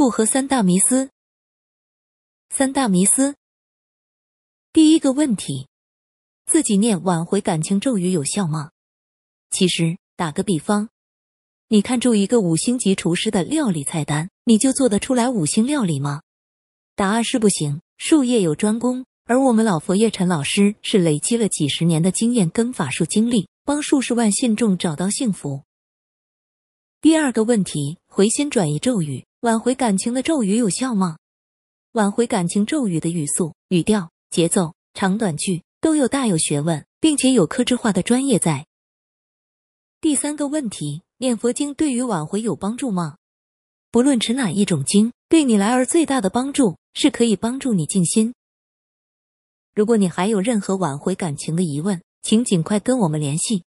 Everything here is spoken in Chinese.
复合三大迷思。三大迷思。第一个问题：自己念挽回感情咒语有效吗？其实，打个比方，你看住一个五星级厨师的料理菜单，你就做得出来五星料理吗？答案是不行。术业有专攻，而我们老佛爷陈老师是累积了几十年的经验跟法术经历，帮数十万信众找到幸福。第二个问题：回心转意咒语挽回感情的咒语有效吗？挽回感情咒语的语速、语调、节奏、长短句都有大有学问，并且有克制化的专业在。第三个问题：念佛经对于挽回有帮助吗？不论持哪一种经，对你来而最大的帮助是可以帮助你静心。如果你还有任何挽回感情的疑问，请尽快跟我们联系。